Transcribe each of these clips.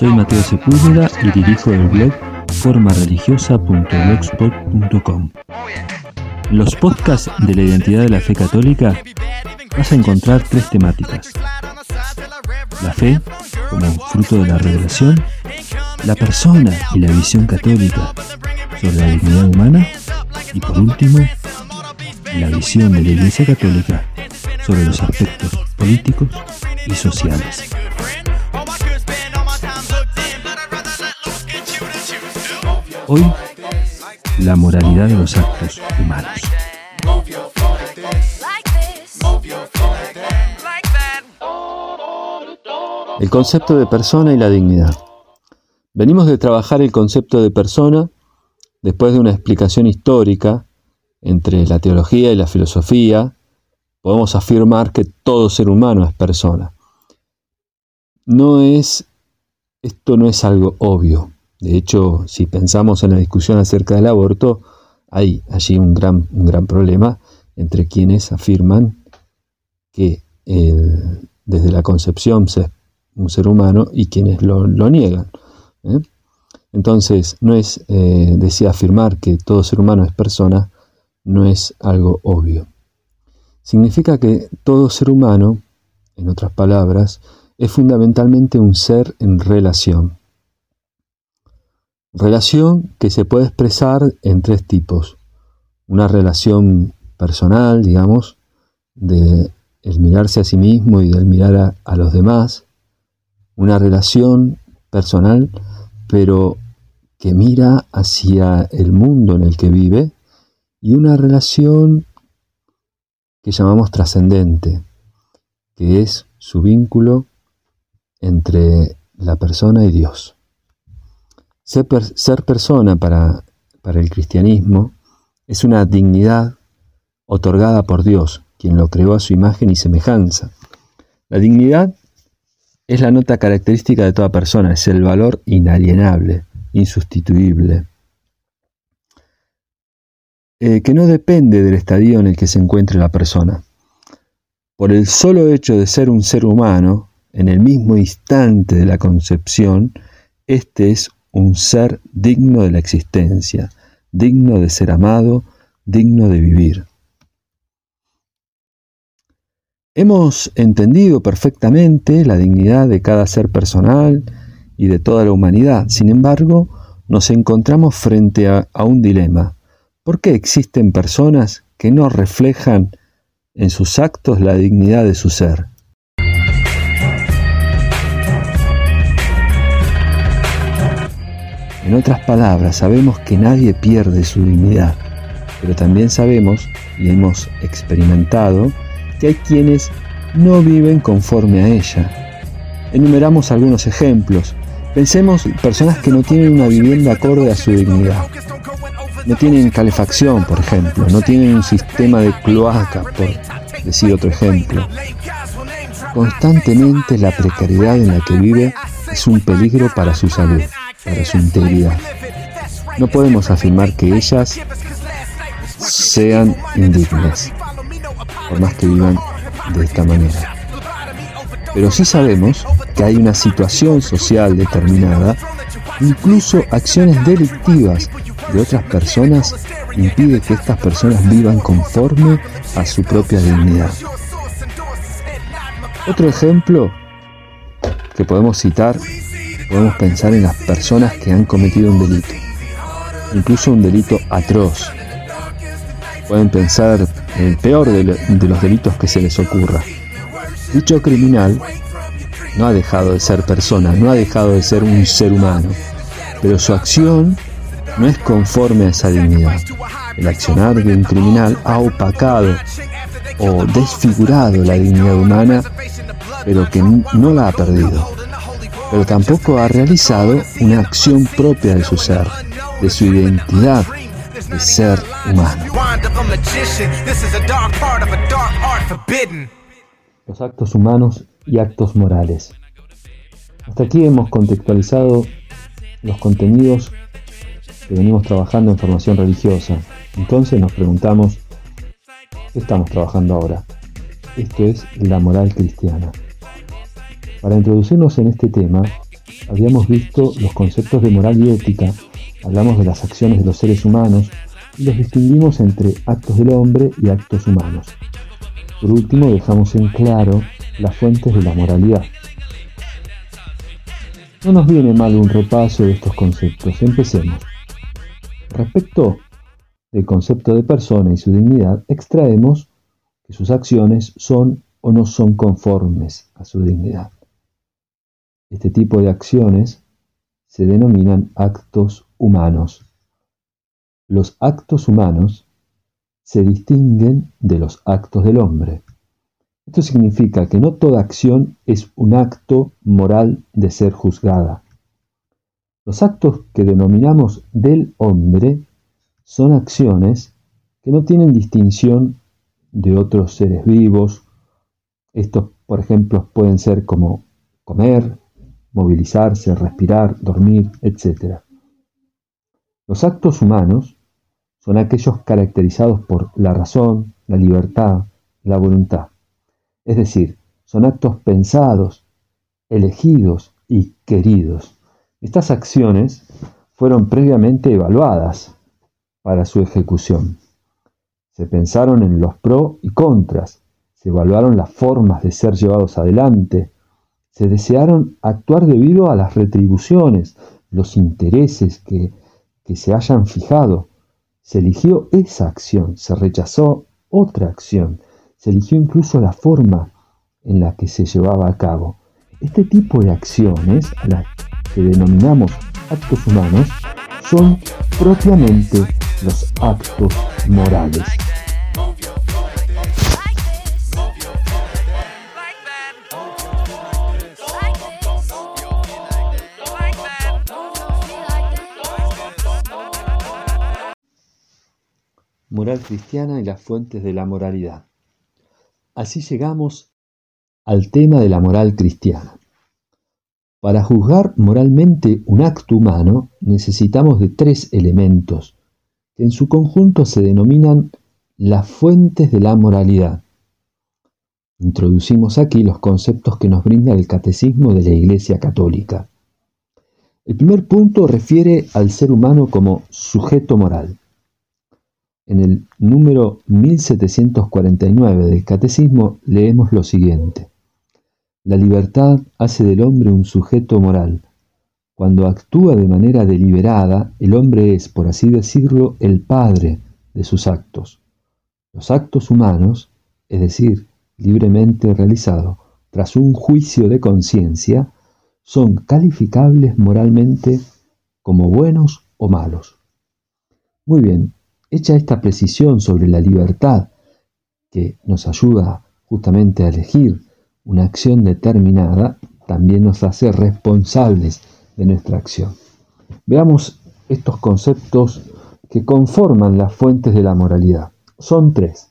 Soy Mateo Sepúlveda y dirijo el blog formareligiosa.blogspot.com. Los podcasts de la identidad de la fe católica vas a encontrar tres temáticas. La fe como fruto de la revelación, la persona y la visión católica sobre la dignidad humana y por último, la visión de la Iglesia Católica sobre los aspectos políticos y sociales. Hoy, la moralidad de los actos humanos. El concepto de persona y la dignidad. Venimos de trabajar el concepto de persona después de una explicación histórica entre la teología y la filosofía. Podemos afirmar que todo ser humano es persona. No es, esto no es algo obvio. De hecho, si pensamos en la discusión acerca del aborto, hay allí un gran, un gran problema entre quienes afirman que desde la concepción se es un ser humano y quienes lo, niegan. ¿eh? Entonces, no es, eh, decía afirmar que todo ser humano es persona, no es algo obvio. Significa que todo ser humano, en otras palabras, es fundamentalmente un ser en relación. Relación que se puede expresar en tres tipos. Una relación personal, digamos, de el mirarse a sí mismo y del mirar a, los demás. Una relación personal, pero que mira hacia el mundo en el que vive. Y una relación que llamamos trascendente, que es su vínculo entre la persona y Dios. Ser, persona para, el cristianismo es una dignidad otorgada por Dios, quien lo creó a su imagen y semejanza. La dignidad es la nota característica de toda persona, es el valor inalienable, insustituible, eh, que no depende del estadio en el que se encuentre la persona. Por el solo hecho de ser un ser humano, en el mismo instante de la concepción, este es un ser digno de la existencia, digno de ser amado, digno de vivir. Hemos entendido perfectamente la dignidad de cada ser personal y de toda la humanidad. Sin embargo, nos encontramos frente a, un dilema. ¿Por qué existen personas que no reflejan en sus actos la dignidad de su ser? En otras palabras, sabemos que nadie pierde su dignidad, pero también sabemos y hemos experimentado que hay quienes no viven conforme a ella. Enumeramos algunos ejemplos. Pensemos personas que no tienen una vivienda acorde a su dignidad. No tienen calefacción, por ejemplo, no tienen un sistema de cloaca, por decir otro ejemplo. Constantemente la precariedad en la que vive es un peligro para su salud para su integridad. No podemos afirmar que ellas sean indignas, por más que vivan de esta manera. Pero sí sabemos que hay una situación social determinada, incluso acciones delictivas de otras personas impide que estas personas vivan conforme a su propia dignidad. Otro ejemplo que podemos citar podemos pensar en las personas que han cometido un delito, incluso un delito atroz. Pueden pensar en el peor de, los delitos que se les ocurra. Dicho criminal no ha dejado de ser persona, no ha dejado de ser un ser humano, pero su acción no es conforme a esa dignidad. El accionar de un criminal ha opacado o desfigurado la dignidad humana, pero que no la ha perdido pero tampoco ha realizado una acción propia de su ser, de su identidad de ser humano. Los actos humanos y actos morales. Hasta aquí hemos contextualizado los contenidos que venimos trabajando en formación religiosa. Entonces nos preguntamos, ¿qué estamos trabajando ahora? Esto es la moral cristiana. Para introducirnos en este tema, habíamos visto los conceptos de moral y ética, hablamos de las acciones de los seres humanos y los distinguimos entre actos del hombre y actos humanos. Por último, dejamos en claro las fuentes de la moralidad. No nos viene mal un repaso de estos conceptos. Empecemos. Respecto del concepto de persona y su dignidad, extraemos que sus acciones son o no son conformes a su dignidad. Este tipo de acciones se denominan actos humanos. Los actos humanos se distinguen de los actos del hombre. Esto significa que no toda acción es un acto moral de ser juzgada. Los actos que denominamos del hombre son acciones que no tienen distinción de otros seres vivos. Estos, por ejemplo, pueden ser como comer, movilizarse, respirar, dormir, etc. Los actos humanos son aquellos caracterizados por la razón, la libertad, la voluntad. Es decir, son actos pensados, elegidos y queridos. Estas acciones fueron previamente evaluadas para su ejecución. Se pensaron en los pros y contras, se evaluaron las formas de ser llevados adelante, se desearon actuar debido a las retribuciones, los intereses que, se hayan fijado. Se eligió esa acción, se rechazó otra acción, se eligió incluso la forma en la que se llevaba a cabo. Este tipo de acciones, a las que denominamos actos humanos, son propiamente los actos morales. Moral cristiana y las fuentes de la moralidad. Así llegamos al tema de la moral cristiana. Para juzgar moralmente un acto humano necesitamos de tres elementos que en su conjunto se denominan las fuentes de la moralidad. Introducimos aquí los conceptos que nos brinda el catecismo de la Iglesia Católica. El primer punto refiere al ser humano como sujeto moral. En el número 1749 del Catecismo leemos lo siguiente. La libertad hace del hombre un sujeto moral. Cuando actúa de manera deliberada, el hombre es, por así decirlo, el padre de sus actos. Los actos humanos, es decir, libremente realizados, tras un juicio de conciencia, son calificables moralmente como buenos o malos. Muy bien, Hecha esta precisión sobre la libertad, que nos ayuda justamente a elegir una acción determinada, también nos hace responsables de nuestra acción. Veamos estos conceptos que conforman las fuentes de la moralidad. Son tres.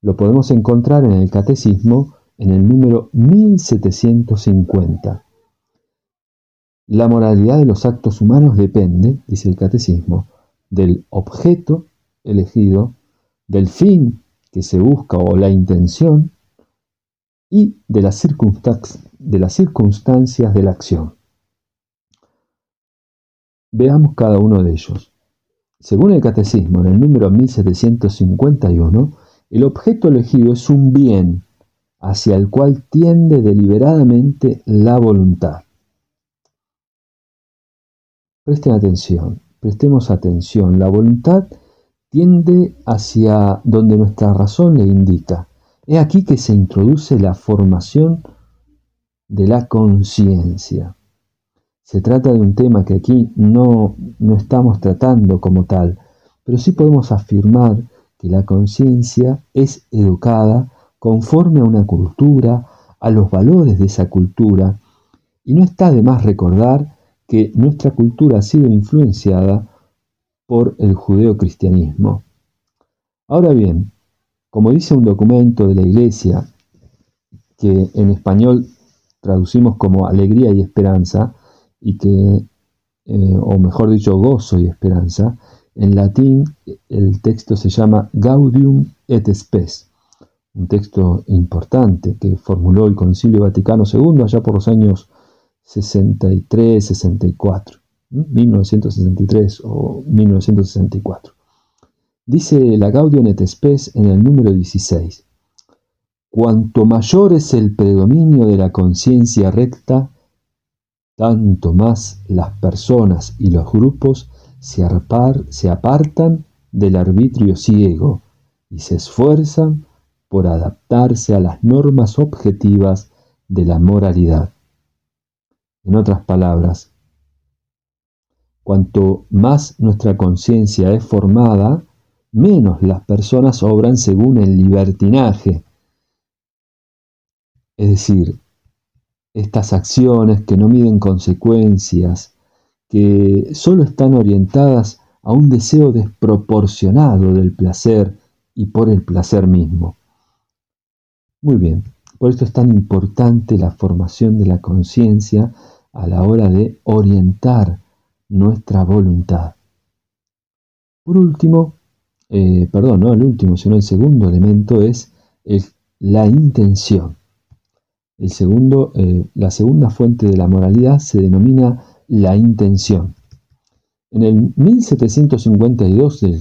Lo podemos encontrar en el Catecismo en el número 1750. La moralidad de los actos humanos depende, dice el Catecismo, del objeto elegido, del fin que se busca o la intención y de las, de las circunstancias de la acción. Veamos cada uno de ellos. Según el Catecismo, en el número 1751, el objeto elegido es un bien hacia el cual tiende deliberadamente la voluntad. Presten atención, prestemos atención. La voluntad tiende hacia donde nuestra razón le indica. Es aquí que se introduce la formación de la conciencia. Se trata de un tema que aquí no, no estamos tratando como tal, pero sí podemos afirmar que la conciencia es educada conforme a una cultura, a los valores de esa cultura, y no está de más recordar que nuestra cultura ha sido influenciada por el judeocristianismo. Ahora bien, como dice un documento de la Iglesia, que en español traducimos como alegría y esperanza, y que, eh, o mejor dicho, gozo y esperanza, en latín el texto se llama Gaudium et Spes, un texto importante que formuló el Concilio Vaticano II allá por los años 63-64, 1963 o 1964. Dice la Spes en el número 16, Cuanto mayor es el predominio de la conciencia recta, tanto más las personas y los grupos se, apartan del arbitrio ciego y se esfuerzan por adaptarse a las normas objetivas de la moralidad. En otras palabras, cuanto más nuestra conciencia es formada, menos las personas obran según el libertinaje. Es decir, estas acciones que no miden consecuencias, que solo están orientadas a un deseo desproporcionado del placer y por el placer mismo. Muy bien, por esto es tan importante la formación de la conciencia a la hora de orientar nuestra voluntad. Por último, eh, perdón, no el último, sino el segundo elemento es la intención. El segundo, eh, la segunda fuente de la moralidad se denomina la intención. En el 1752 del,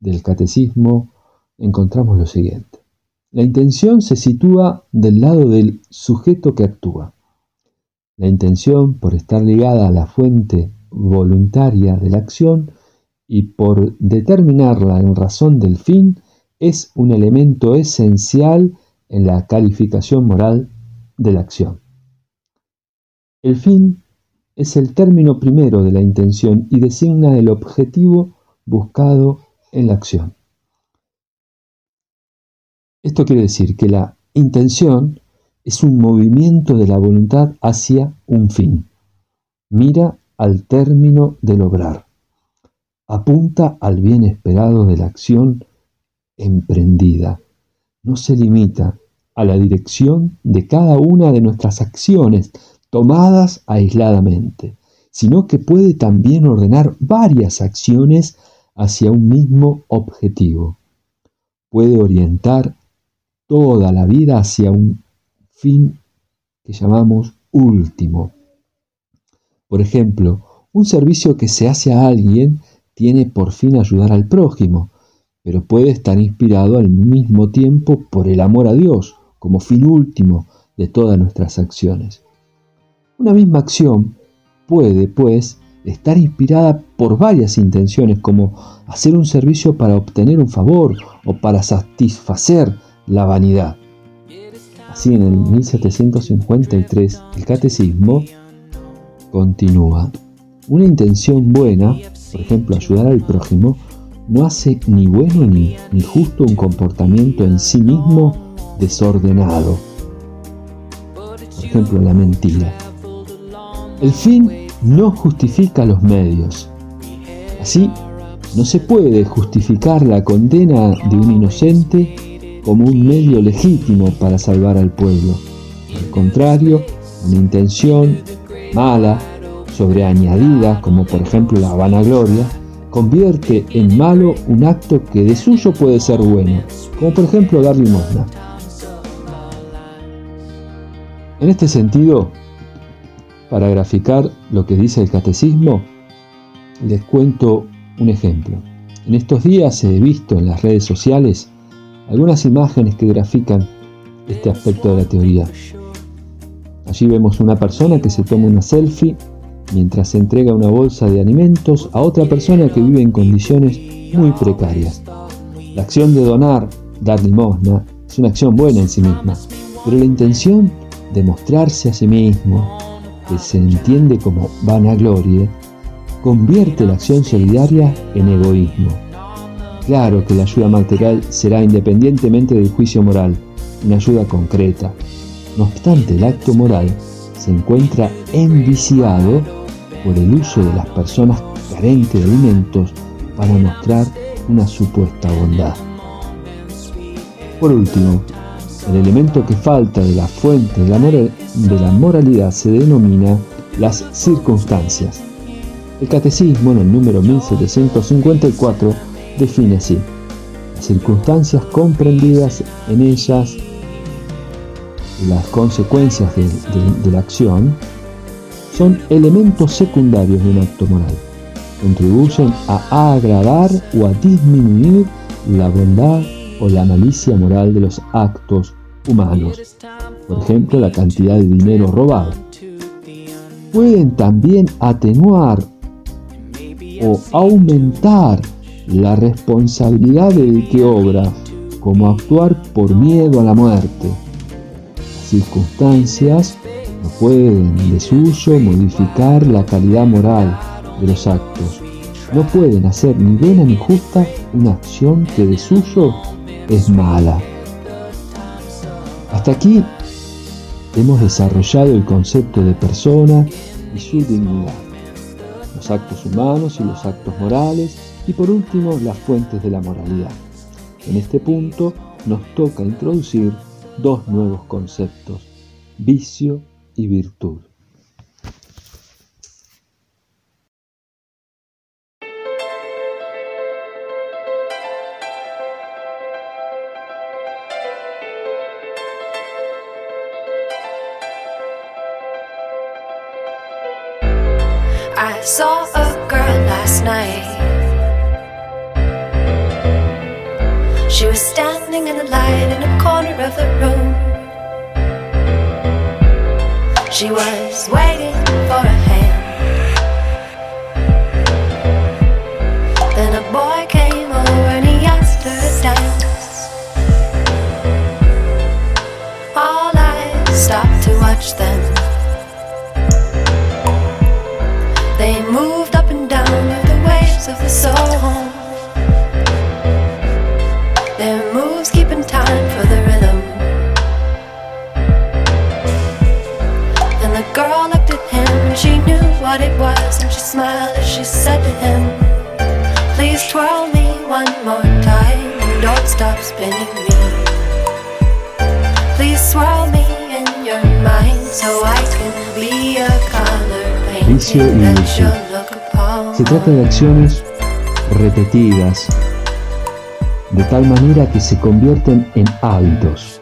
del Catecismo encontramos lo siguiente. La intención se sitúa del lado del sujeto que actúa. La intención, por estar ligada a la fuente voluntaria de la acción y por determinarla en razón del fin, es un elemento esencial en la calificación moral de la acción. El fin es el término primero de la intención y designa el objetivo buscado en la acción. Esto quiere decir que la intención es un movimiento de la voluntad hacia un fin. Mira al término del obrar. Apunta al bien esperado de la acción emprendida. No se limita a la dirección de cada una de nuestras acciones tomadas aisladamente, sino que puede también ordenar varias acciones hacia un mismo objetivo. Puede orientar toda la vida hacia un fin que llamamos último. Por ejemplo, un servicio que se hace a alguien tiene por fin ayudar al prójimo, pero puede estar inspirado al mismo tiempo por el amor a Dios como fin último de todas nuestras acciones. Una misma acción puede, pues, estar inspirada por varias intenciones como hacer un servicio para obtener un favor o para satisfacer la vanidad. Así en el 1753 el catecismo continúa. Una intención buena, por ejemplo ayudar al prójimo, no hace ni bueno ni, ni justo un comportamiento en sí mismo desordenado. Por ejemplo, la mentira. El fin no justifica los medios. Así, no se puede justificar la condena de un inocente como un medio legítimo para salvar al pueblo. Al contrario, una intención mala, sobreañadida, como por ejemplo la vanagloria, convierte en malo un acto que de suyo puede ser bueno, como por ejemplo dar limosna. En este sentido, para graficar lo que dice el catecismo, les cuento un ejemplo. En estos días he visto en las redes sociales algunas imágenes que grafican este aspecto de la teoría. Allí vemos una persona que se toma una selfie mientras entrega una bolsa de alimentos a otra persona que vive en condiciones muy precarias. La acción de donar, dar limosna, es una acción buena en sí misma, pero la intención de mostrarse a sí mismo, que se entiende como vanagloria, convierte la acción solidaria en egoísmo. Claro que la ayuda material será independientemente del juicio moral, una ayuda concreta. No obstante, el acto moral se encuentra enviciado por el uso de las personas carentes de alimentos para mostrar una supuesta bondad. Por último, el elemento que falta de la fuente de la, de la moralidad se denomina las circunstancias. El catecismo en el número 1754 define así, circunstancias comprendidas en ellas, las consecuencias de, la acción, son elementos secundarios de un acto moral. Contribuyen a agradar o a disminuir la bondad o la malicia moral de los actos humanos. Por ejemplo, la cantidad de dinero robado. Pueden también atenuar o aumentar la responsabilidad del que obra, como actuar por miedo a la muerte. Circunstancias no pueden de suyo modificar la calidad moral de los actos. No pueden hacer ni buena ni justa una acción que de suyo es mala. Hasta aquí hemos desarrollado el concepto de persona y su dignidad, los actos humanos y los actos morales y por último las fuentes de la moralidad. En este punto nos toca introducir dos nuevos conceptos, vicio y virtud. She was standing in the light in a corner of the room. She was waiting for a hand. Then a boy came over and he asked her to dance. All eyes stopped to watch them. She knew what it was. And she smiled as she said to him, Please twirl me one more time and don't stop spinning me. Please swirl me in your mind so I can be a color painting that virtud. you'll look upon. Se trata de acciones repetidas, de tal manera que se convierten en hábitos.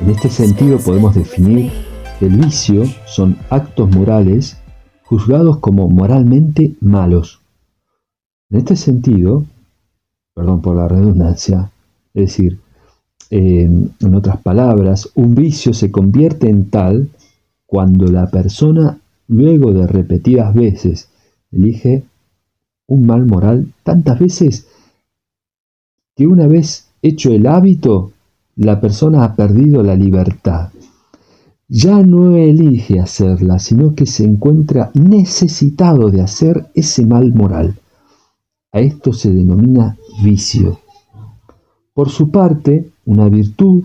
En este sentido podemos definir el vicio son actos morales juzgados como moralmente malos. En este sentido, perdón por la redundancia, es decir, eh, en otras palabras, un vicio se convierte en tal cuando la persona, luego de repetidas veces, elige un mal moral tantas veces que una vez hecho el hábito, la persona ha perdido la libertad. Ya no elige hacerla, sino que se encuentra necesitado de hacer ese mal moral. A esto se denomina vicio. Por su parte, una virtud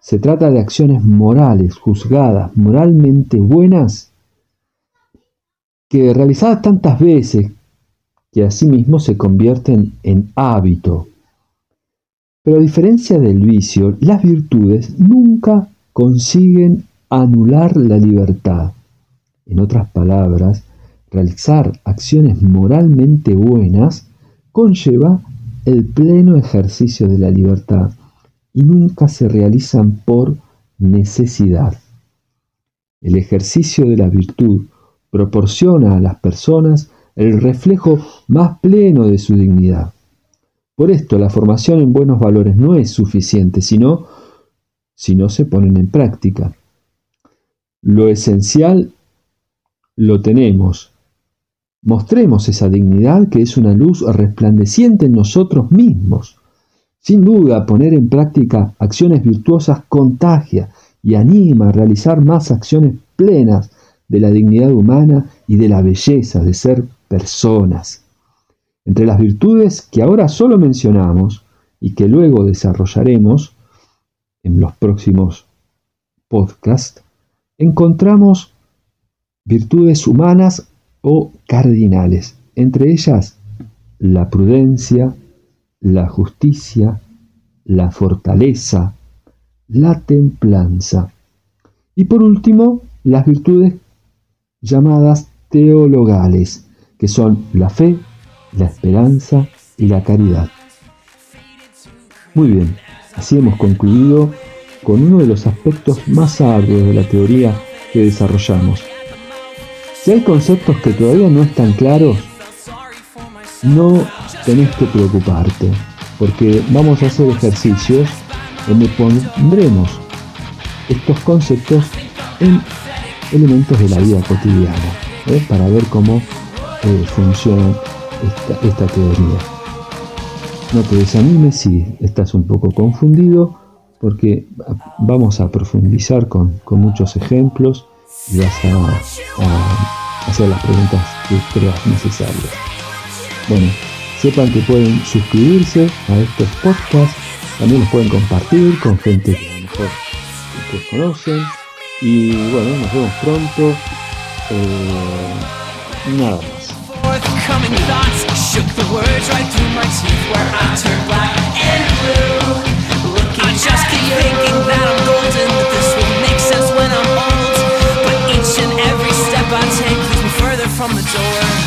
se trata de acciones morales, juzgadas, moralmente buenas, que realizadas tantas veces que asimismo se convierten en hábito. Pero a diferencia del vicio, las virtudes nunca consiguen anular la libertad. En otras palabras, realizar acciones moralmente buenas conlleva el pleno ejercicio de la libertad y nunca se realizan por necesidad. El ejercicio de la virtud proporciona a las personas el reflejo más pleno de su dignidad. Por esto la formación en buenos valores no es suficiente, sino si no se ponen en práctica. Lo esencial lo tenemos. Mostremos esa dignidad que es una luz resplandeciente en nosotros mismos. Sin duda, poner en práctica acciones virtuosas contagia y anima a realizar más acciones plenas de la dignidad humana y de la belleza de ser personas. Entre las virtudes que ahora solo mencionamos y que luego desarrollaremos en los próximos podcasts, encontramos virtudes humanas o cardinales, entre ellas la prudencia, la justicia, la fortaleza, la templanza. Y por último, las virtudes llamadas teologales, que son la fe, la esperanza y la caridad. Muy bien, así hemos concluido con uno de los aspectos más arduos de la teoría que desarrollamos, Si hay conceptos que todavía no están claros, no tenés que preocuparte, porque vamos a hacer ejercicios donde pondremos estos conceptos en elementos de la vida cotidiana, ¿eh? para ver cómo eh, funciona esta, esta teoría. No te desanimes si estás un poco confundido, porque vamos a profundizar con, con muchos ejemplos y vas a, hacer las preguntas que creas necesarias. Bueno, sepan que pueden suscribirse a estos podcasts, también los pueden compartir con gente que a lo mejor ustedes conocen. Y bueno, nos vemos pronto. Eh, nada más. from the door.